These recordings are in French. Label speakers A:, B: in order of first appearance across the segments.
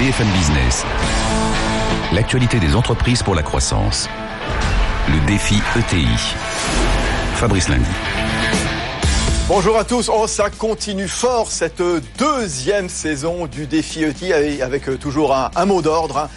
A: BFM Business. L'actualité des entreprises pour la croissance. Le défi ETI. Fabrice Lundi.
B: Bonjour à tous. Oh, ça continue fort cette deuxième saison du défi ETI avec, euh, toujours un, mot d'ordre. Hein.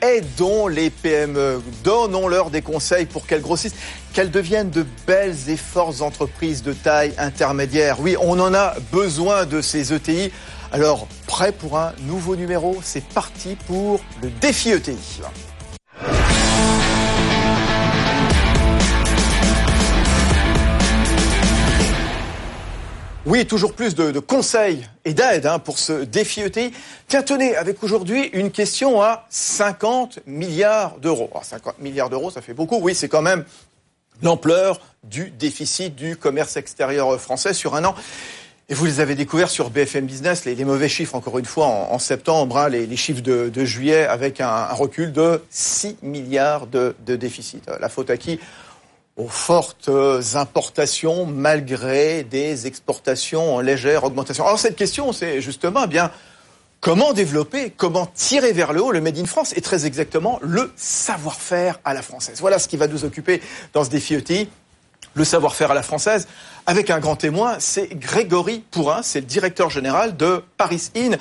B: Aidons les PME, donnons-leur des conseils pour qu'elles grossissent, qu'elles deviennent de belles et fortes entreprises de taille intermédiaire. Oui, on en a besoin de ces ETI. Alors, prêt pour un nouveau numéro? C'est parti pour le défi ETI. Oui, toujours plus de, conseils et d'aide hein, pour ce défi ETI. Tiens, tenez, avec aujourd'hui une question à 50 milliards d'euros. 50 milliards d'euros, ça fait beaucoup. Oui, c'est quand même l'ampleur du déficit du commerce extérieur français sur un an. Et vous les avez découverts sur BFM Business, les, mauvais chiffres, encore une fois, en, septembre, hein, les, chiffres de, juillet, avec un, recul de 6 milliards de, déficit. La faute à aux fortes importations malgré des exportations en légère augmentation. Alors cette question, c'est justement eh bien comment développer, comment tirer vers le haut le Made in France et très exactement le savoir-faire à la française? Voilà ce qui va nous occuper dans ce défi ETI le savoir-faire à la française, avec un grand témoin, c'est Grégory Pourrin, c'est le directeur général de Paris Inn.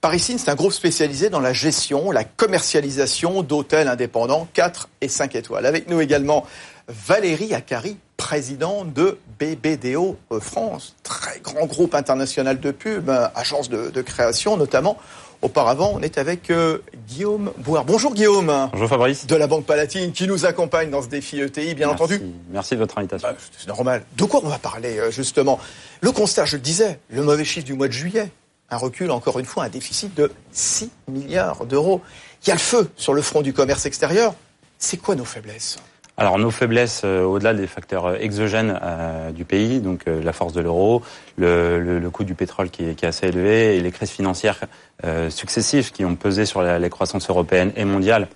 B: Paris Inn, c'est un groupe spécialisé dans la gestion, la commercialisation d'hôtels indépendants 4 et 5 étoiles. Avec nous également Valérie Akari, président de BBDO France, très grand groupe international de pub, agence de, de création notamment. Auparavant, on est avec euh, Guillaume Bouard. Bonjour Guillaume.
C: Bonjour Fabrice.
B: De la Banque Palatine qui nous accompagne dans ce défi ETI, bien entendu.
C: Merci de votre invitation. Bah,
B: c'est normal. De quoi on va parler euh, justement? Le constat, je le disais, le mauvais chiffre du mois de juillet. Un recul, encore une fois, un déficit de 6 milliards d'euros. Il y a le feu sur le front du commerce extérieur. C'est quoi nos faiblesses?
C: Alors nos faiblesses, euh, au-delà des facteurs euh, exogènes euh, du pays, donc la force de l'euro, le, coût du pétrole qui est, assez élevé et les crises financières successives qui ont pesé sur la, croissance européenne et mondiale,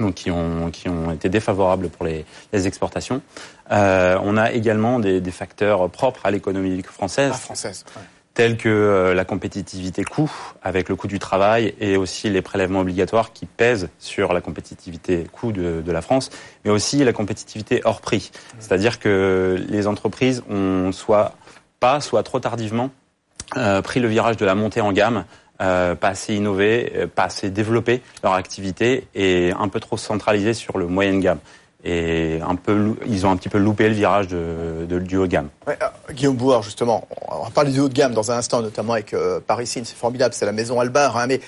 C: donc qui ont, qui ont été défavorables pour les, exportations. on a également des, facteurs propres à l'économie française.
B: Ah, française
C: tels que euh, la compétitivité coût avec le coût du travail et aussi les prélèvements obligatoires qui pèsent sur la compétitivité coût de, de la France, mais aussi la compétitivité hors prix. C'est-à-dire que les entreprises ont soit pas, soit trop tardivement euh, pris le virage de la montée en gamme, euh, pas assez innové, euh, pas assez développé leur activité et un peu trop centralisé sur le moyenne gamme et un peu, ils ont un petit peu loupé le virage de, de du haut de gamme.
B: Ouais, euh, Guillaume Bouard, justement, on va parler du haut de gamme dans un instant, notamment avec euh, Paris c'est formidable, c'est la maison Albar, hein, mais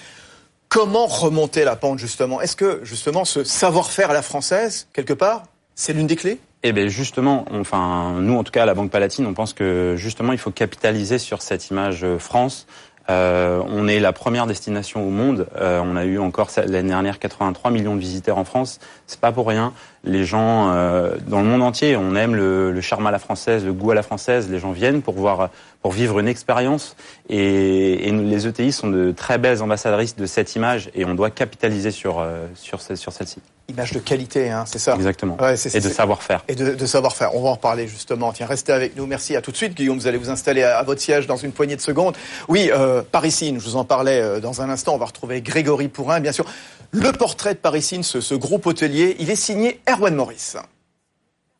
B: comment remonter la pente, justement? Est-ce que, justement, ce savoir-faire à la française, quelque part, c'est l'une des clés?
C: Eh bien justement, enfin nous en tout cas à la Banque Palatine, on pense que justement il faut capitaliser sur cette image euh, France, euh, on est la première destination au monde. Euh, on a eu encore l'année dernière 83 millions de visiteurs en France. C'est pas pour rien. Les gens euh, dans le monde entier, on aime le, le, charme à la française, le goût à la française. Les gens viennent pour voir, pour vivre une expérience. Et, et, les ETI sont de très belles ambassadrices de cette image, et on doit capitaliser sur sur, sur celle-ci
B: image de qualité, hein, c'est ça
C: Exactement. et de savoir-faire.
B: Et de, savoir-faire. On va en reparler justement. Tiens, restez avec nous. Merci. À tout de suite, Guillaume. Vous allez vous installer à, votre siège dans une poignée de secondes. Oui, euh, Parisine, je vous en parlais euh, dans un instant. On va retrouver Grégory Pourrin, bien sûr. Le portrait de Parisine, ce, ce groupe hôtelier, il est signé Erwan Morris.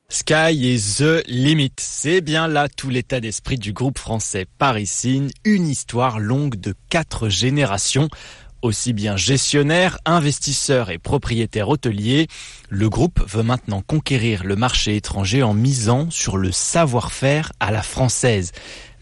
D: Sky is the limit. C'est bien là tout l'état d'esprit du groupe français Parisine, une histoire longue de quatre générations. Aussi bien gestionnaire, investisseur et propriétaire hôtelier, le groupe veut maintenant conquérir le marché étranger en misant sur le savoir-faire à la française.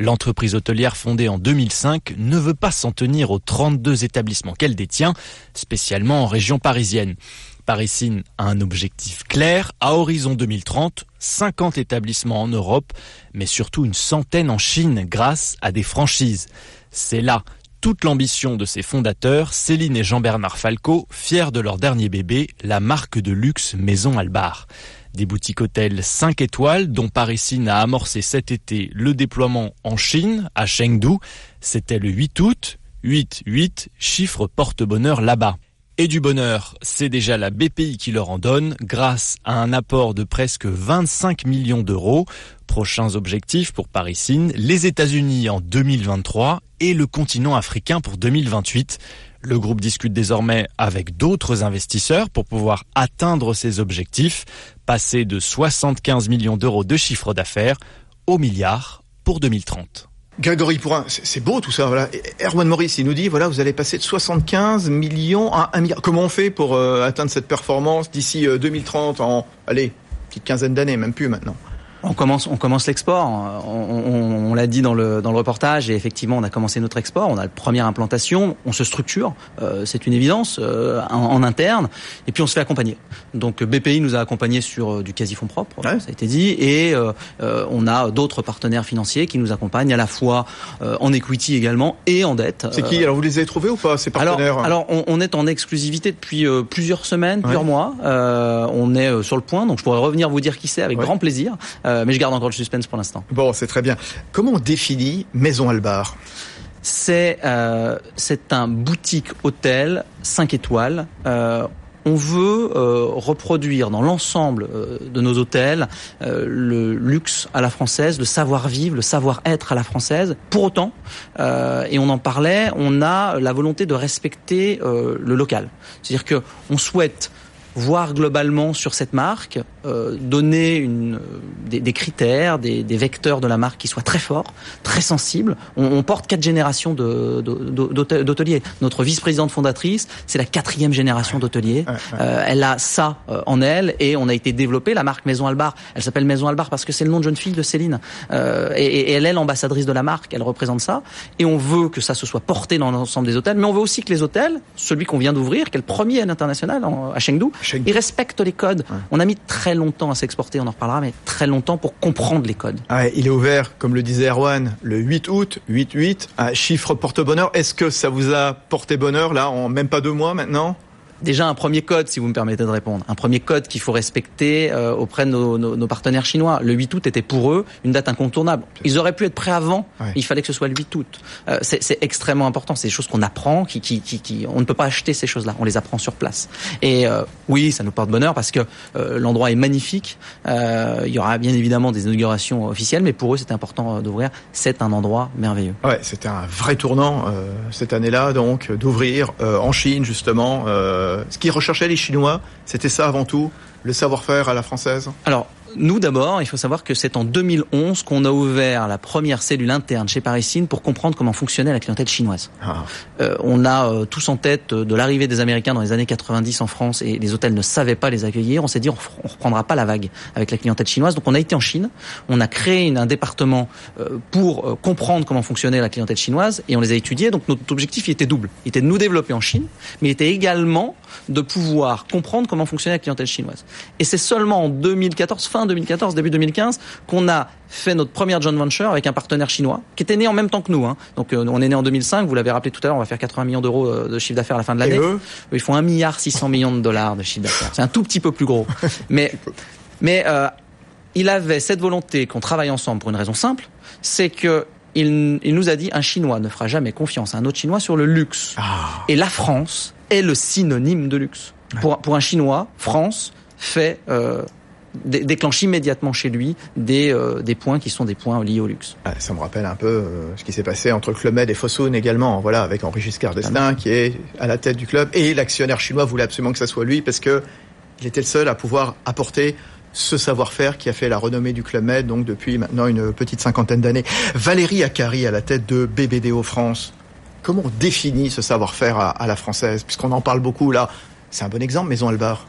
D: L'entreprise hôtelière fondée en 2005 ne veut pas s'en tenir aux 32 établissements qu'elle détient, spécialement en région parisienne. Parisine a un objectif clair, à horizon 2030, 50 établissements en Europe, mais surtout une centaine en Chine grâce à des franchises. C'est là toute l'ambition de ses fondateurs, Céline et Jean-Bernard Falco, fiers de leur dernier bébé, la marque de luxe Maison Albar. Des boutiques hôtels 5 étoiles dont Parisine a amorcé cet été le déploiement en Chine, à Chengdu. C'était le 8 août. 8-8, chiffre porte-bonheur là-bas. Et du bonheur, c'est déjà la BPI qui leur en donne grâce à un apport de presque 25 millions d'euros. Prochains objectifs pour Parisine, les États-Unis en 2023 et le continent africain pour 2028. Le groupe discute désormais avec d'autres investisseurs pour pouvoir atteindre ses objectifs, passer de 75 millions d'euros de chiffre d'affaires au milliard pour 2030.
B: Grégory Pourrin, c'est beau tout ça. Voilà. Erwan Maurice, il nous dit voilà, vous allez passer de 75 millions à 1 milliard. Comment on fait pour euh, atteindre cette performance d'ici 2030 euh, en, allez, petite quinzaine d'années, même plus maintenant?
E: On commence, on commence l'export. On, on, l'a dit dans le, dans le reportage et effectivement, on a commencé notre export. On a la première implantation. On se structure, euh, c'est une évidence euh, en, interne. Et puis on se fait accompagner. Donc BPI nous a accompagnés sur euh, du quasi fonds propre, ça a été dit, et on a d'autres partenaires financiers qui nous accompagnent à la fois en equity également et en dette.
B: C'est qui? Alors vous les avez trouvés ou pas ces partenaires?
E: Alors, alors on, est en exclusivité depuis plusieurs semaines, plusieurs mois. on est sur le point, donc je pourrais revenir vous dire qui c'est avec grand plaisir. Euh, mais je garde encore le suspense pour l'instant.
B: Bon, c'est très bien. Comment on définit Maison Albar?
E: C'est euh, un boutique hôtel 5 étoiles. Euh, on veut reproduire dans l'ensemble de nos hôtels le luxe à la française, le savoir-vivre, le savoir-être à la française. Pour autant, et on en parlait, on a la volonté de respecter le local. C'est-à-dire que on souhaite voir globalement sur cette marque, euh, donner une, des, des critères, des, des, vecteurs de la marque qui soient très forts, très sensibles. On, on porte quatre générations d'hôteliers. Notre vice-présidente fondatrice, c'est la quatrième génération d'hôteliers. Euh, elle a ça euh, en elle et on a été développé la marque Maison Albar. Elle s'appelle Maison Albar parce que c'est le nom de jeune fille de Céline. Euh, et, et, elle est l'ambassadrice de la marque. Elle représente ça. Et on veut que ça se soit porté dans l'ensemble des hôtels. Mais on veut aussi que les hôtels, celui qu'on vient d'ouvrir, qui est le premier à l'international à Chengdu, ils respectent les codes. On a mis très longtemps à s'exporter, on en reparlera, mais très longtemps pour comprendre les codes.
B: Ah, il est ouvert, comme le disait Erwan, le 8 août, 8-8, un chiffre porte-bonheur. Est-ce que ça vous a porté bonheur, là, en même pas deux mois maintenant?
E: Déjà un premier code, si vous me permettez de répondre, un premier code qu'il faut respecter euh, auprès de nos, nos, nos, partenaires chinois. Le 8 août était pour eux une date incontournable. Ils auraient pu être prêts avant, ouais. il fallait que ce soit le 8 août. Euh, c'est extrêmement important, c'est des choses qu'on apprend, qui, qui, qui, qui, on ne peut pas acheter ces choses-là, on les apprend sur place. Et euh, oui, ça nous porte bonheur parce que euh, l'endroit est magnifique. Euh, il y aura bien évidemment des inaugurations officielles, mais pour eux c'était important d'ouvrir. C'est un endroit merveilleux.
B: Ouais, c'était un vrai tournant cette année-là, donc d'ouvrir en Chine justement ce qui recherchaient les Chinois, c'était ça avant tout, le savoir-faire à la française?
E: Nous d'abord, il faut savoir que c'est en 2011 qu'on a ouvert la première cellule interne chez Parisine pour comprendre comment fonctionnait la clientèle chinoise. Ah. Euh, on a euh, tous en tête euh, de l'arrivée des Américains dans les années 90 en France et les hôtels ne savaient pas les accueillir. On s'est dit on, on reprendra pas la vague avec la clientèle chinoise. Donc on a été en Chine, on a créé une, un département euh, pour comprendre comment fonctionnait la clientèle chinoise et on les a étudiés. Donc notre objectif il était double. Il était de nous développer en Chine, mais il était également de pouvoir comprendre comment fonctionnait la clientèle chinoise. Et c'est seulement en 2014, fin 2014, début 2015, qu'on a fait notre première joint venture avec un partenaire chinois qui était né en même temps que nous. Hein. Donc euh, on est né en 2005, vous l'avez rappelé tout à l'heure, on va faire 80 millions d'euros euh, de chiffre d'affaires à la fin de l'année. Ils font 1 milliard 600 millions de dollars de chiffre d'affaires. C'est un tout petit peu plus gros. mais mais euh, il avait cette volonté qu'on travaille ensemble pour une raison simple, c'est que il, il, nous a dit un Chinois ne fera jamais confiance à un autre Chinois sur le luxe. Ah. Et la France est le synonyme de luxe. Ouais. Pour, pour un Chinois, France fait euh, déclenche immédiatement chez lui des, euh, des points qui sont des points liés au luxe.
B: Ah, ça me rappelle un peu euh, ce qui s'est passé entre Club Med et Fossone également, voilà, avec Henri Giscard d'Estaing qui est à la tête du club et l'actionnaire chinois voulait absolument que ça soit lui parce que il était le seul à pouvoir apporter ce savoir-faire qui a fait la renommée du Club Med, donc depuis maintenant une petite cinquantaine d'années. Valérie Acari à la tête de BBDO France. Comment on définit ce savoir-faire à, à, la française? Puisqu'on en parle beaucoup là. C'est un bon exemple, Maison Albar.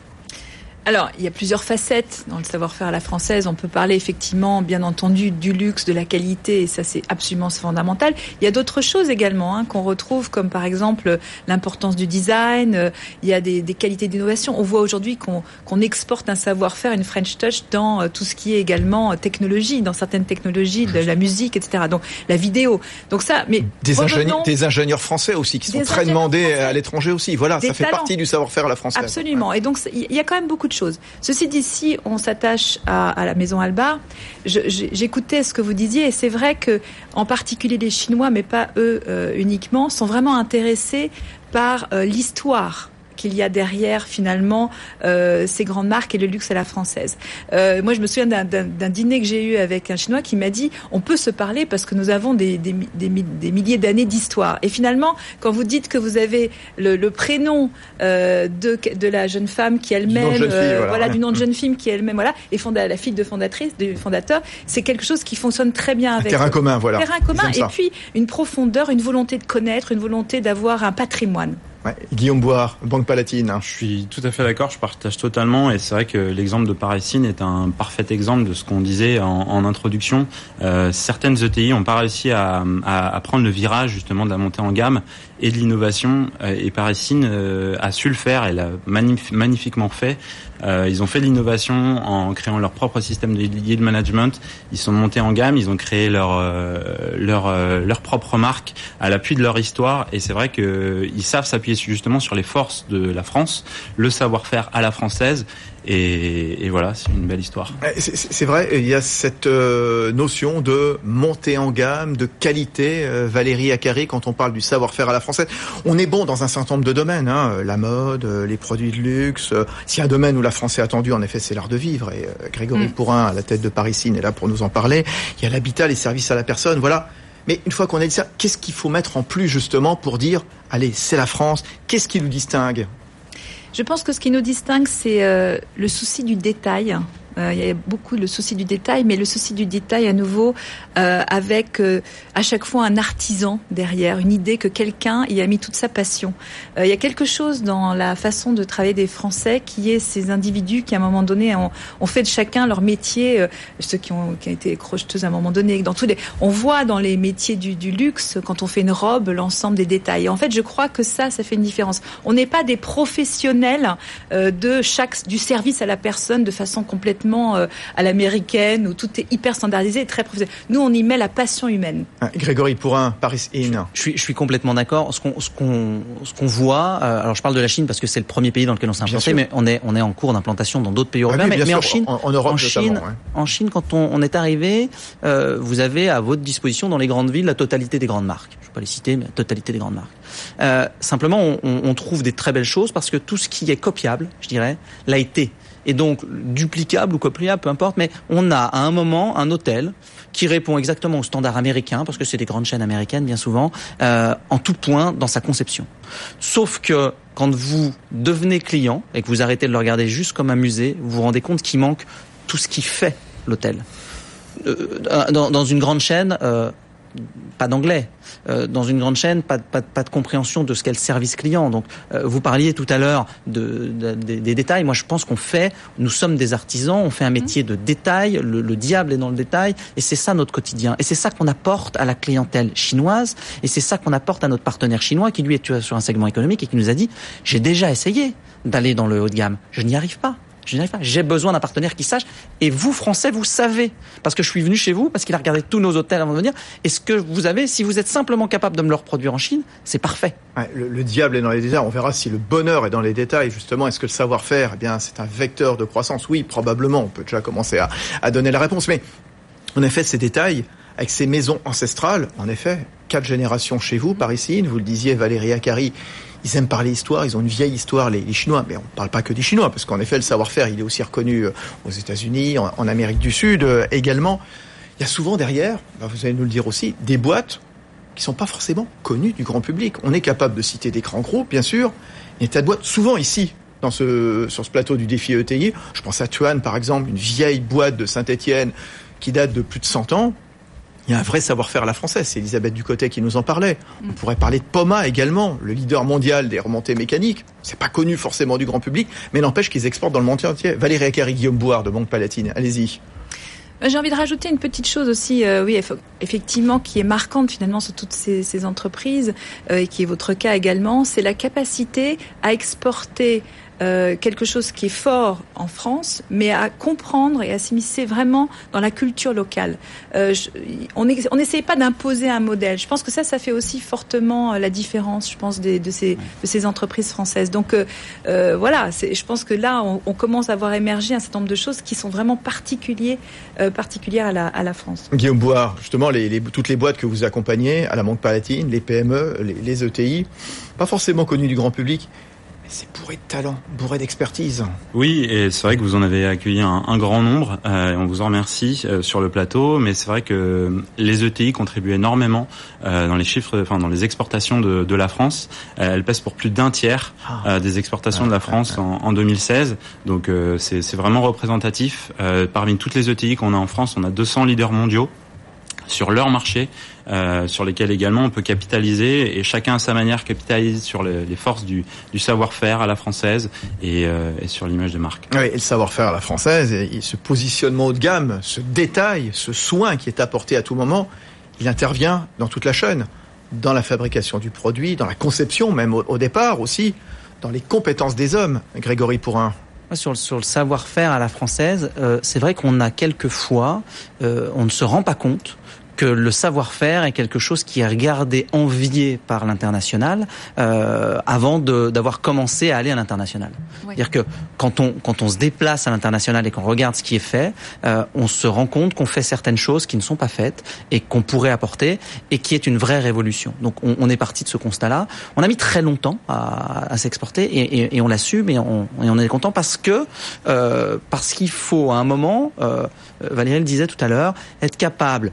F: Alors, il y a plusieurs facettes dans le savoir-faire à la française. On peut parler effectivement, bien entendu, du luxe, de la qualité, et ça c'est absolument fondamental. Il y a d'autres choses également hein, qu'on retrouve, comme par exemple l'importance du design. Euh, il y a des, des qualités d'innovation. On voit aujourd'hui qu'on qu exporte un savoir-faire, une French touch dans euh, tout ce qui est également technologie, dans certaines technologies de la musique, etc. Donc la vidéo. Donc ça, mais
B: des, ingénieurs, des ingénieurs français aussi qui sont très demandés français. à l'étranger aussi. Voilà, des ça fait talents. partie du savoir-faire à la française.
F: Absolument. Ouais. Et donc il y a quand même beaucoup de Ceci dit, si on s'attache à, la maison Albar, j'écoutais ce que vous disiez et c'est vrai que, en particulier les Chinois, mais pas eux euh, uniquement, sont vraiment intéressés par euh, l'histoire qu'il y a derrière finalement euh, ces grandes marques et le luxe à la française. Euh, moi, je me souviens d'un dîner que j'ai eu avec un Chinois qui m'a dit on peut se parler parce que nous avons des, des, des, des milliers d'années d'histoire. Et finalement, quand vous dites que vous avez le, le prénom euh, de, de la jeune femme qui elle-même, voilà, voilà, du nom de jeune fille qui elle-même, voilà, et fonda, la fille de fondatrice, du fondateur, c'est quelque chose qui fonctionne très bien avec.
B: Un terrain commun, voilà.
F: Terrain commun, et puis une profondeur, une volonté de connaître, une volonté d'avoir un patrimoine.
B: Ouais. Guillaume Boire, Banque Palatine.
C: Je suis tout à fait d'accord, je partage totalement et c'est vrai que l'exemple de Parisine est un parfait exemple de ce qu'on disait en, introduction. Euh, certaines ETI n'ont pas réussi à, à, prendre le virage justement de la montée en gamme et de l'innovation et Parisine euh, a su le faire, elle magnif magnifiquement fait. Euh, ils ont fait de l'innovation en créant leur propre système de yield management. Ils sont montés en gamme, ils ont créé leur euh, leur euh, leur propre marque à l'appui de leur histoire. Et c'est vrai que ils savent s'appuyer justement sur les forces de la France, le savoir-faire à la française et, et, voilà, c'est une belle histoire.
B: C'est vrai, il y a cette euh, notion de montée en gamme, de qualité. Euh, Valérie Acari, quand on parle du savoir-faire à la française, on est bon dans un certain nombre de domaines, hein, la mode, euh, les produits de luxe. Euh, S'il y a un domaine où la France est attendue, en effet, c'est l'art de vivre. Et euh, Grégory mm. Pourrin, à la tête de Parisine, est là pour nous en parler. Il y a l'habitat, les services à la personne, voilà. Mais une fois qu'on a dit ça, qu'est-ce qu'il faut mettre en plus justement pour dire, allez, c'est la France Qu'est-ce qui nous distingue?
F: Je pense que ce qui nous distingue, c'est euh, le souci du détail. Euh, il y a beaucoup le souci du détail, mais le souci du détail à nouveau euh, avec euh, à chaque fois un artisan derrière, une idée que quelqu'un y a mis toute sa passion. Il y a quelque chose dans la façon de travailler des Français qui est ces individus qui à un moment donné ont, fait de chacun leur métier, ceux qui ont, qui ont été crocheteuses à un moment donné. Dans tous les, on voit dans les métiers du, du luxe quand on fait une robe l'ensemble des détails. En fait, je crois que ça, ça fait une différence. On n'est pas des professionnels de chaque du service à la personne de façon complètement euh, à l'américaine où tout est hyper standardisé et très professionnel. Nous, on y met la passion humaine.
B: Ah, Grégory Pourrin, Paris In.
E: Je suis, je suis complètement d'accord. Ce qu'on ce qu'on ce qu'on voit, euh, alors je parle de la Chine parce que c'est le premier pays dans lequel on s'est implanté, mais on est on est en cours d'implantation dans d'autres pays européens.
B: Ah oui,
E: mais, mais
B: sûr,
E: en Chine,
B: en, en, Europe
E: en Chine,
B: ouais.
E: en Chine, quand on, on est arrivé, euh, vous avez à votre disposition dans les grandes villes la totalité des grandes marques. Je ne vais pas les citer, mais la totalité des grandes marques. Euh, simplement, on, on trouve des très belles choses parce que tout ce qui est copiable, je dirais, l'a été et donc duplicable ou copiable, peu importe, mais on a à un moment un hôtel qui répond exactement aux standards américains, parce que c'est des grandes chaînes américaines bien souvent, euh, en tout point dans sa conception. Sauf que quand vous devenez client et que vous arrêtez de le regarder juste comme un musée, vous vous rendez compte qu'il manque tout ce qui fait l'hôtel. Euh, dans, dans, une grande chaîne, euh, pas d'anglais. Euh, dans une grande chaîne, pas, pas, pas de compréhension de ce qu'est le service client. Donc, euh, vous parliez tout à l'heure de, de, de, des détails. Moi, je pense qu'on fait, nous sommes des artisans, on fait un métier de détail. Le, le diable est dans le détail, et c'est ça notre quotidien. Et c'est ça qu'on apporte à la clientèle chinoise, et c'est ça qu'on apporte à notre partenaire chinois qui lui est sur un segment économique et qui nous a dit j'ai déjà essayé d'aller dans le haut de gamme, je n'y arrive pas. Je n'y arrive pas. J'ai besoin d'un partenaire qui sache. Et vous, Français, vous savez. Parce que je suis venu chez vous, parce qu'il a regardé tous nos hôtels avant de venir. Et ce que vous avez, si vous êtes simplement capable de me le reproduire en Chine, c'est parfait.
B: Le, le, diable est dans les détails. On verra si le bonheur est dans les détails. Justement, est-ce que le savoir-faire, eh bien, c'est un vecteur de croissance? Oui, probablement. On peut déjà commencer à, à donner la réponse. Mais, en effet, ces détails, avec ces maisons ancestrales, en effet, quatre générations chez vous, par ici, vous le disiez, Valérie Acari, ils aiment parler histoire, ils ont une vieille histoire, les, Chinois. Mais on ne parle pas que des Chinois, parce qu'en effet, le savoir-faire, il est aussi reconnu aux États-Unis, en, Amérique du Sud euh, également. Il y a souvent derrière, ben vous allez nous le dire aussi, des boîtes qui sont pas forcément connues du grand public. On est capable de citer des grands groupes, bien sûr, mais tas de boîtes, souvent ici, dans ce, sur ce plateau du défi ETI. Je pense à Tuan, par exemple, une vieille boîte de Saint-Etienne qui date de plus de 100 ans, il y a un vrai savoir-faire à la française. C'est Elisabeth Ducotet qui nous en parlait. Mm. On pourrait parler de Poma également, le leader mondial des remontées mécaniques. C'est pas connu forcément du grand public, mais n'empêche qu'ils exportent dans le monde entier. Valérie Acari, Guillaume Boire de Banque Palatine. Allez-y.
F: J'ai envie de rajouter une petite chose aussi, euh, oui, effectivement, qui est marquante finalement sur toutes ces, ces entreprises, euh, et qui est votre cas également, c'est la capacité à exporter euh, quelque chose qui est fort en France, mais à comprendre et à s'immiscer vraiment dans la culture locale. Euh, je, on n'essaye pas d'imposer un modèle. Je pense que ça, ça fait aussi fortement la différence, je pense, des, de, ces, de ces entreprises françaises. Donc euh, voilà, je pense que là, on, on, commence à voir émerger un certain nombre de choses qui sont vraiment particuliers, euh, particulières à la, à la France.
B: Guillaume Boire, justement, les, les, toutes les boîtes que vous accompagnez, à la Banque Palatine, les PME, les, les ETI, pas forcément connues du grand public, c'est bourré de talent, bourré d'expertise.
C: Oui, et c'est vrai que vous en avez accueilli un, un grand nombre. Euh, on vous en remercie euh, sur le plateau, mais c'est vrai que les ETI contribuent énormément euh, dans les chiffres, enfin dans les exportations de, de la France. Elles pèsent pour plus d'un tiers
B: Ah.
C: des exportations de la France en, en 2016. Donc c'est vraiment représentatif. Parmi toutes les ETI qu'on a en France, on a 200 leaders mondiaux sur leur marché, euh, sur lesquels également on peut capitaliser et chacun à sa manière capitalise sur les, les forces du, du savoir-faire à la française et, euh, et sur l'image de marque.
B: Oui, et le savoir-faire à la française, et, et ce positionnement haut de gamme, ce détail, ce soin qui est apporté à tout moment, il intervient dans toute la chaîne, dans la fabrication du produit, dans la conception même au, au départ aussi, dans les compétences des hommes. Grégory Pourrin.
E: Sur le, sur le savoir-faire à la française, euh, c'est vrai qu'on a quelquefois, euh, on ne se rend pas compte que le savoir-faire est quelque chose qui est regardé, envié par l'international euh, avant d'avoir commencé à aller à l'international.
F: Oui.
E: C'est-à-dire que quand on quand on se déplace à l'international et qu'on regarde ce qui est fait, euh, on se rend compte qu'on fait certaines choses qui ne sont pas faites et qu'on pourrait apporter et qui est une vraie révolution. Donc on, on est parti de ce constat-là. On a mis très longtemps à, à s'exporter et, et, et on l'assume et on, et on est content parce que euh, parce qu'il faut à un moment, euh, Valérie le disait tout à l'heure, être capable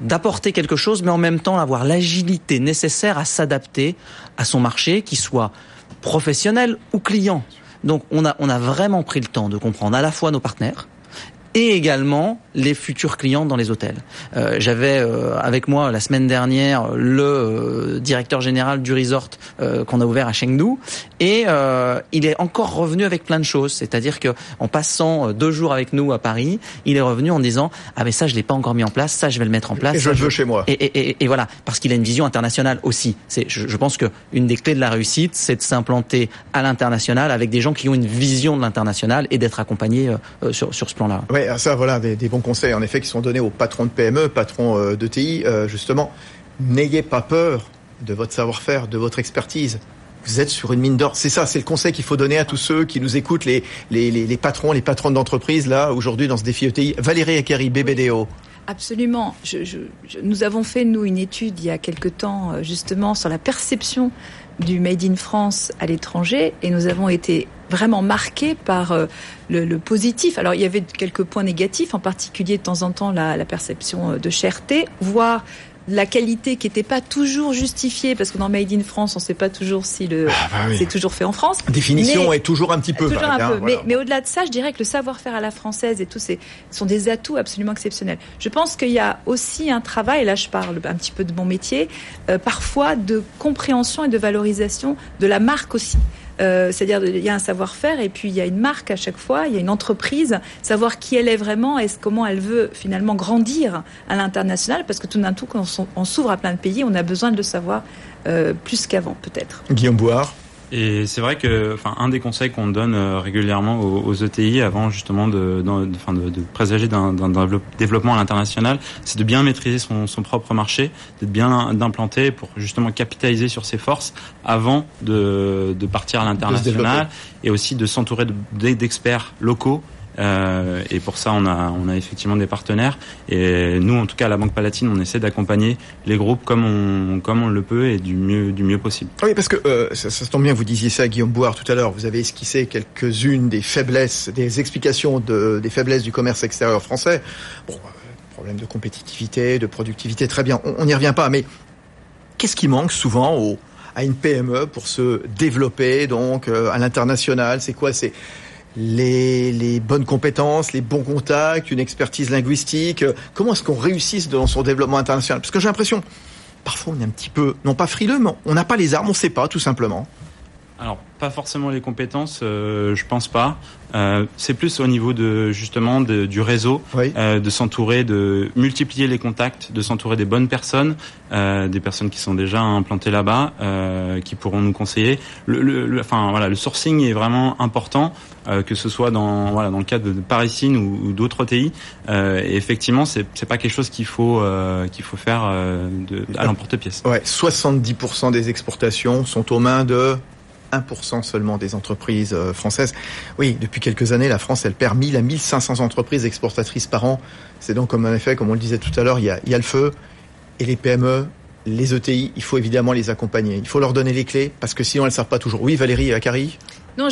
E: d'apporter quelque chose, mais en même temps avoir l'agilité nécessaire à s'adapter à son marché, qui soit professionnel ou client. Donc on a, on a vraiment pris le temps de comprendre à la fois nos partenaires et également les futurs clients dans les hôtels. Euh, J'avais euh, avec moi la semaine dernière le euh, directeur général du resort euh, qu'on a ouvert à Chengdu et euh, il est encore revenu avec plein de choses. C'est-à-dire que en passant euh, deux jours avec nous à Paris, il est revenu en disant ah mais ça je l'ai pas encore mis en place, ça je vais le mettre en place.
B: Et je le veux chez moi.
E: et, et, et, et voilà, parce qu'il a une vision internationale aussi. C'est, je, je pense que une des clés de la réussite, c'est de s'implanter à l'international avec des gens qui ont une vision de l'international et d'être accompagnés euh, sur, sur ce plan-là.
B: Ça, voilà, des, bons conseils, en effet, qui sont donnés aux patrons de PME, patrons euh, d'ETI, euh, justement. N'ayez pas peur de votre savoir-faire, de votre expertise. Vous êtes sur une mine d'or. C'est ça, c'est le conseil qu'il faut donner à tous ceux qui nous écoutent, les, les, les, patrons, les patronnes d'entreprise, là, aujourd'hui, dans ce défi ETI. Valérie Akari, BBDO.
F: Absolument. Nous avons fait, nous, une étude il y a quelque temps, euh, justement, sur la perception du Made in France à l'étranger, et nous avons été vraiment marqués par euh, le, le positif. Alors, il y avait quelques points négatifs, en particulier, de temps en temps, la, la perception euh, de cherté, voire la qualité qui n'était pas toujours justifiée, parce que dans Made in France, on ne sait pas toujours si le
B: bah oui.
F: c'est toujours fait en France.
B: Définition
F: Mais-
B: est toujours un petit peu
F: Toujours
B: vague,
F: un
B: hein,
F: peu.
B: voilà.
F: Mais, mais au-delà de ça, je dirais que le savoir-faire à la française et tous ces sont des atouts absolument exceptionnels. Je pense qu'il y a aussi un travail, là je parle un petit peu de mon métier, euh, parfois de compréhension et de valorisation de la marque aussi. Euh, C'est-à-dire, il y a un savoir-faire et puis il y a une marque à chaque fois, il y a une entreprise, savoir qui elle est vraiment et comment elle veut finalement grandir à l'international, parce que tout d'un coup, quand on s'ouvre à plein de pays, on a besoin de le savoir euh, plus qu'avant, peut-être.
B: Guillaume Boire.
C: Et c'est vrai que, enfin, un des conseils qu'on donne euh, régulièrement aux, aux ETI avant justement de, de, enfin, de, de présager d'un, d'un développe- développement à l'international, c'est de bien maîtriser son, son propre marché, d'être bien d'implanter pour justement capitaliser sur ses forces avant de, de partir à l'international et aussi de s'entourer de- d'experts locaux. Euh, et pour ça, on a, on a effectivement des partenaires. Et nous, en tout cas, à la Banque Palatine, on essaie d'accompagner les groupes comme on, comme on le peut et du mieux, du mieux possible.
B: Oui, parce que euh, ça, ça tombe bien, vous disiez ça, Guillaume Boire, tout à l'heure. Vous avez esquissé quelques-unes des faiblesses, des explications de, des faiblesses du commerce extérieur français. Bon, euh, problème de compétitivité, de productivité, très bien, on n'y revient pas. Mais qu'est-ce qui manque souvent au, à une PME pour se développer donc euh, à l'international? C'est quoi? C'est les, bonnes compétences, les bons contacts, une expertise linguistique. Euh, Comment est-ce qu'on réussisse dans son développement international? Parce que j'ai l'impression, parfois on est un petit peu, non pas frileux, mais on n'a pas les armes, on ne sait pas tout simplement.
C: Alors, pas forcément les compétences, euh, je pense pas. Euh, c'est plus au niveau de justement de- du réseau,
B: Oui.
C: euh, de s'entourer, de multiplier les contacts, de s'entourer des bonnes personnes, euh, des personnes qui sont déjà implantées là-bas, euh, qui pourront nous conseiller. Le, le- le- enfin voilà, le sourcing est vraiment important, euh, que ce soit dans voilà dans le cadre de Parisine ou, ou d'autres TI. Euh, et effectivement, c'est c'est pas quelque chose qu'il faut euh, qu'il faut faire euh, de, à l'emporte-pièce.
B: Ouais, 70% des exportations sont aux mains de 1% seulement des entreprises euh, françaises. Oui, depuis quelques années, la France, elle perd 1000 à 1500 entreprises exportatrices par an. C'est donc comme un effet, comme on le disait tout à l'heure, il y a, il y a le feu et les PME les ETI, il faut évidemment les accompagner. Il faut leur donner les clés parce que sinon elles ne savent pas toujours. Oui, Valérie Akari
F: non,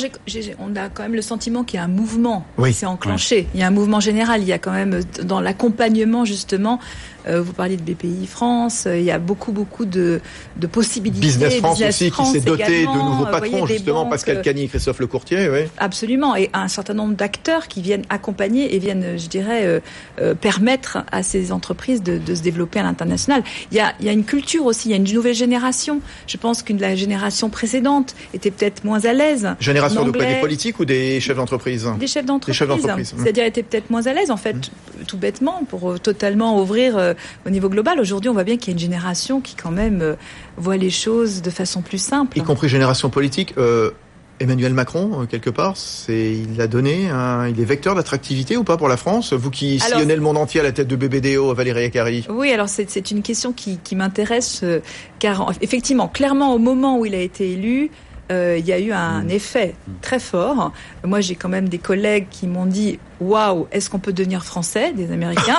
F: on a quand même le sentiment qu'il y a un mouvement qui s'est enclenché. Il y a un mouvement général. Il y a quand même dans l'accompagnement justement euh, vous parliez de BPI France. Euh, il y a beaucoup, beaucoup de, de possibilités.
B: Business France aussi, qui s'est doté de nouveaux patrons, justement, Pascal Cagny et Christophe Lecourtier. Oui.
F: Absolument. Et un certain nombre d'acteurs qui viennent accompagner et viennent, je dirais, euh, permettre à ces entreprises de, de se développer à l'international. Il y, a, il y a une culture aussi, il y a une nouvelle génération. Je pense qu'une la génération précédente était peut-être moins à l'aise.
B: Génération de quoi Des politiques ou des chefs d'entreprise?
F: Des chefs d'entreprise. C'est-à-dire étaient peut-être moins à l'aise, en fait, mmh. tout bêtement, pour totalement ouvrir au niveau global. Aujourd'hui, on voit bien qu'il y a une génération qui quand même euh, voit les choses de façon plus simple.
B: Y compris génération politique. Euh, Emmanuel Macron, euh, quelque part, c'est, il a donné, il est vecteur d'attractivité ou pas pour la France Vous qui sillonnez le monde entier à la tête de BBDO, Valérie Acari.
F: Oui, alors c'est, une question qui, m'intéresse, car effectivement, clairement, au moment où il a été élu, il y a eu un mmh. effet très fort. Moi, j'ai quand même des collègues qui m'ont dit Waouh, est-ce qu'on peut devenir français, des Américains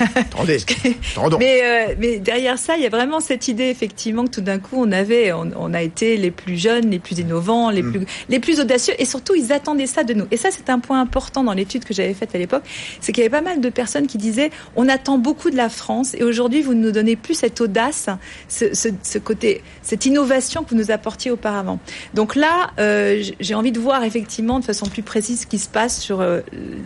B: Attendez,
F: mais, euh, mais derrière ça, il y a vraiment cette idée, effectivement, que tout d'un coup, on avait, on, a été les plus jeunes, les plus innovants, les, mm. plus, les plus audacieux, et surtout, ils attendaient ça de nous. Et ça, c'est un point important dans l'étude que j'avais faite à l'époque, c'est qu'il y avait pas mal de personnes qui disaient, on attend beaucoup de la France, et aujourd'hui, vous ne nous donnez plus cette audace, ce, ce, ce, côté, cette innovation que vous nous apportiez auparavant. Donc là, euh, j'ai envie de voir effectivement de façon plus précise ce qui se passe sur euh,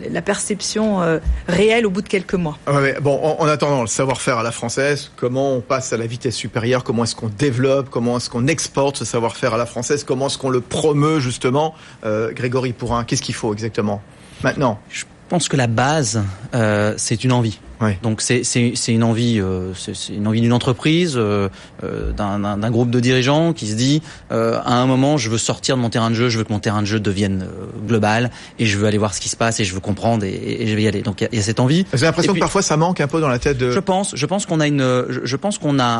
F: la perception euh, réelle au bout de quelques mois.
B: Ah bon, en, attendant, le savoir-faire à la française, comment on passe à la vitesse supérieure, comment est-ce qu'on développe, comment est-ce qu'on exporte ce savoir-faire à la française, comment est-ce qu'on le promeut justement, euh, Grégory Pourrin, qu'est-ce qu'il faut exactement maintenant?
E: Je pense que la base, euh, c'est une envie. Donc c'est une envie, euh, c'est une envie d'une entreprise, euh, euh, d'un groupe de dirigeants qui se dit à un moment je veux sortir de mon terrain de jeu, je veux que mon terrain de jeu devienne global et je veux aller voir ce qui se passe et je veux comprendre et, je vais y aller. Donc il y, a cette envie.
B: J'ai l'impression que parfois ça manque un peu dans la tête de.
E: Je pense, je pense qu'on a une, je pense qu'on a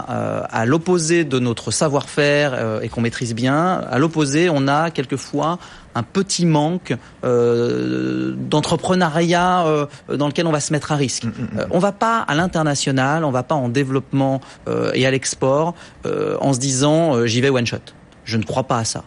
E: à l'opposé de notre savoir-faire et qu'on maîtrise bien, à l'opposé on a quelquefois un petit manque euh, d'entrepreneuriat euh, dans lequel on va se mettre à risque. Euh, on va pas à l'international, on va pas en développement euh, et à l'export en se disant j'y vais one shot. Je ne crois pas à ça.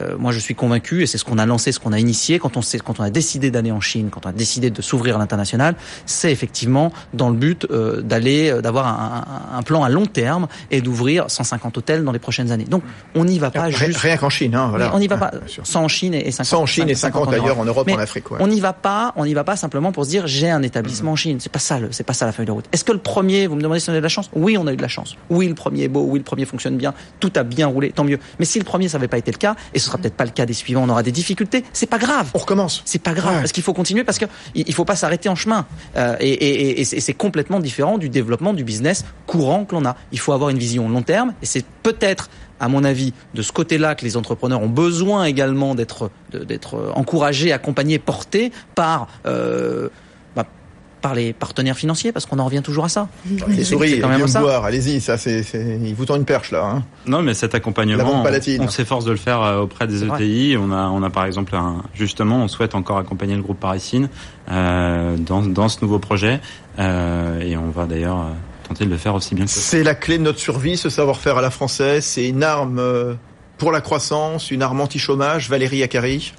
E: Euh, moi, je suis convaincu, et c'est ce qu'on a lancé, ce qu'on a initié, quand on, quand on a décidé d'aller en Chine, quand on a décidé de s'ouvrir à l'international, c'est effectivement dans le but euh, d'aller, euh, d'avoir un, un, plan à long terme et d'ouvrir 150 hôtels dans les prochaines années. Donc, on n'y va pas juste...
B: Rien qu'en Chine, hein, voilà.
E: on n'y va pas sans en Chine et 50.
B: Sans en Chine et 50, ailleurs en Europe, en Afrique.
E: On n'y va pas, on n'y va pas simplement pour se dire j'ai un établissement en Chine. C'est pas ça, c'est pas ça la feuille de route. Est-ce que le premier, vous me demandez si on a eu de la chance? Oui, on a eu de la chance. Oui, le premier est beau. Oui, le premier fonctionne bien. Tout a bien roulé, tant mieux. Mais si le premier ça n'avait pas été le cas, et ce sera peut-être pas le cas des suivants, on aura des difficultés. C'est pas grave.
B: On recommence.
E: C'est pas grave parce qu'il faut continuer parce qu'il il faut pas s'arrêter en chemin. Euh, et, c'est complètement différent du développement du business courant que l'on a. Il faut avoir une vision long terme et c'est peut-être à mon avis, de ce côté-là que les entrepreneurs ont besoin également d'être d'être encouragés, accompagnés, portés par euh, par les partenaires financiers, parce qu'on en revient toujours à ça.
B: Les souris, quand même ça. boire, allez-y, ça c'est, il vous tend une perche là. Hein.
C: Non, mais cet accompagnement, on, s'efforce de le faire euh, auprès des ETI. On a, on a par exemple, un, justement, on souhaite encore accompagner le groupe Parisine euh, dans, dans ce nouveau projet, euh, et on va d'ailleurs euh, tenter de le faire aussi bien que
B: C'est la clé de notre survie, ce savoir-faire à la française. C'est une arme pour la croissance, une arme anti-chômage. Valérie Acari.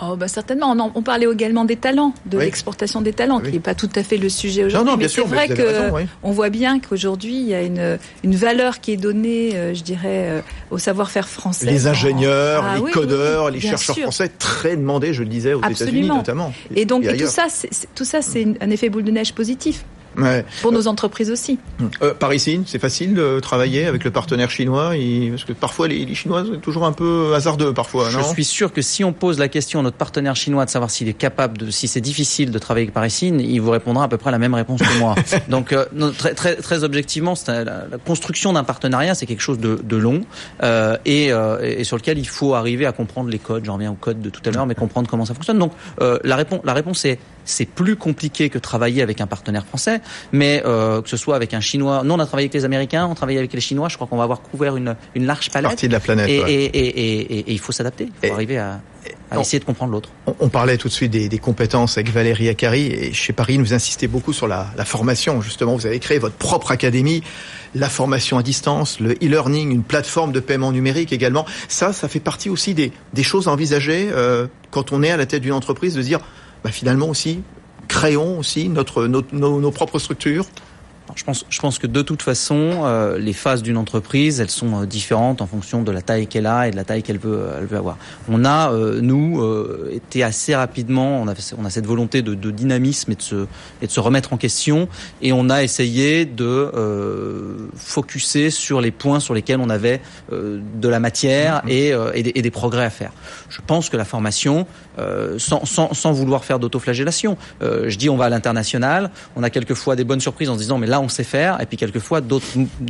F: Oh, bah certainement. On, on, parlait également des talents, de l'exportation des talents, qui n'est pas tout à fait le sujet aujourd'hui. mais c'est vrai que on voit bien qu'aujourd'hui il y a une, une valeur qui est donnée, euh, je dirais, euh, au savoir-faire français.
B: Les ingénieurs, ah les codeurs, les chercheurs français très demandés, je le disais, aux États-Unis notamment.
F: Et donc tout ça, tout ça, c'est un effet boule de neige positif. Pour nos entreprises aussi.
B: Euh, par ici, c'est facile de travailler avec le partenaire chinois Parce que parfois, les, Chinois sont toujours un peu hasardeux, parfois,
E: Je suis sûr que si on pose la question à notre partenaire chinois de savoir s'il est capable de, si c'est difficile de travailler avec Parisine, il vous répondra à peu près la même réponse que moi. Donc, euh, très, très, très objectivement, la, la, construction d'un partenariat, c'est quelque chose de, de long euh, et, euh, et, sur lequel il faut arriver à comprendre les codes. J'en reviens au code de tout à l'heure, mais comprendre comment ça fonctionne. Donc, euh, la réponse, la réponse est c'est plus compliqué que travailler avec un partenaire français, mais euh, que ce soit avec un Chinois. Nous, on a travaillé avec les Américains, on travaille avec les Chinois. Je crois qu'on va avoir couvert une, une large palette.
B: Partie de la planète.
E: Et, et, et, et il faut s'adapter. Il faut arriver à. à essayer de comprendre l'autre.
B: On, parlait tout de suite des, des, compétences avec Valérie Acari et chez Paris, vous insistez beaucoup sur la, la, formation. Justement, vous avez créé votre propre académie, la formation à distance, le e-learning, une plateforme de paiement numérique également. Ça, ça fait partie aussi des, des choses à envisager euh, quand on est à la tête d'une entreprise, de dire bah, finalement aussi, créons aussi notre, nos propres structures.
E: Je pense, je pense que de toute façon, euh, les phases d'une entreprise, elles sont euh, différentes en fonction de la taille qu'elle a et de la taille qu'elle veut, elle veut avoir. On a, euh, nous, euh, été assez rapidement, on a, on a cette volonté de, de, dynamisme et de, se, et de se remettre en question, et on a essayé de euh, focuser sur les points sur lesquels on avait de la matière mmh. et, et des, et, des, progrès à faire. Je pense que la formation, sans, sans, sans, vouloir faire d'autoflagellation, je dis on va à l'international, on a quelquefois des bonnes surprises en se disant mais là on sait faire, et puis quelquefois d'autres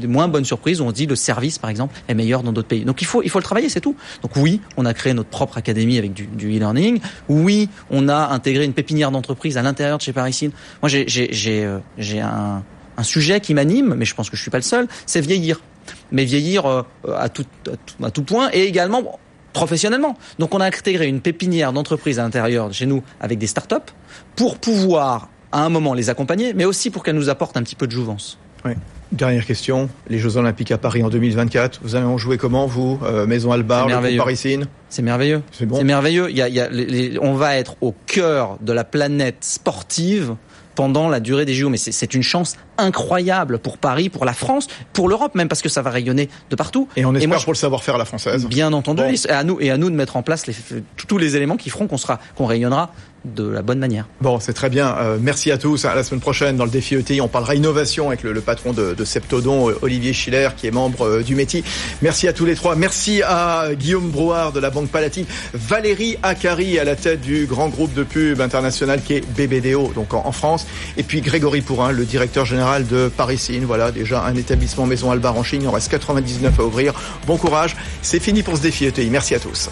E: moins bonnes surprises où on dit le service, par exemple, est meilleur dans d'autres pays. Donc il faut, il faut le travailler, c'est tout. Donc oui, on a créé notre propre académie avec du, e-learning. Oui, on a intégré une pépinière d'entreprise à l'intérieur de chez Parisine. Moi, j'ai, euh, un, sujet qui m'anime, mais je pense que je suis pas le seul, c'est vieillir. Mais vieillir euh, à, tout, point et également professionnellement. Donc on a intégré une pépinière d'entreprise à l'intérieur de chez nous avec des startups pour pouvoir à un moment les accompagner, mais aussi pour qu'elles nous apportent un petit peu de jouvence.
B: Oui. Dernière question, les Jeux Olympiques à Paris en 2024, vous allez en jouer comment vous euh, Maison Albar, le Parisine
E: C'est merveilleux. C'est bon. merveilleux. Il y a, il y a, les, on va être au cœur de la planète sportive pendant la durée des JO. Mais c'est une chance incroyable pour Paris, pour la France, pour l'Europe même, parce que ça va rayonner de partout.
B: Et on espère et moi, pour le savoir-faire à la française.
E: Bien entendu. Bon. Et à nous et à nous de mettre en place les, tous les éléments qui feront qu'on sera qu'on rayonnera de la bonne manière.
B: Bon, c'est très bien. Euh, merci à tous. À la semaine prochaine, dans le défi ETI, on parlera innovation avec le, le patron de, de, Septodon, Olivier Schiller, qui est membre euh, du métier. Merci à tous les trois. Merci à Guillaume Brouard de la Banque Palatine, Valérie Akari à la tête du grand groupe de pub international qui est BBDO, donc en, en France, et puis Grégory Pourrin, le directeur général de Parisine. Voilà, déjà un établissement Maison Albar en Chine. Il en reste 99 à ouvrir. Bon courage. C'est fini pour ce défi ETI. Merci à tous.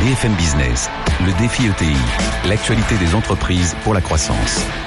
A: BFM Business, le défi ETI, l'actualité des entreprises pour la croissance.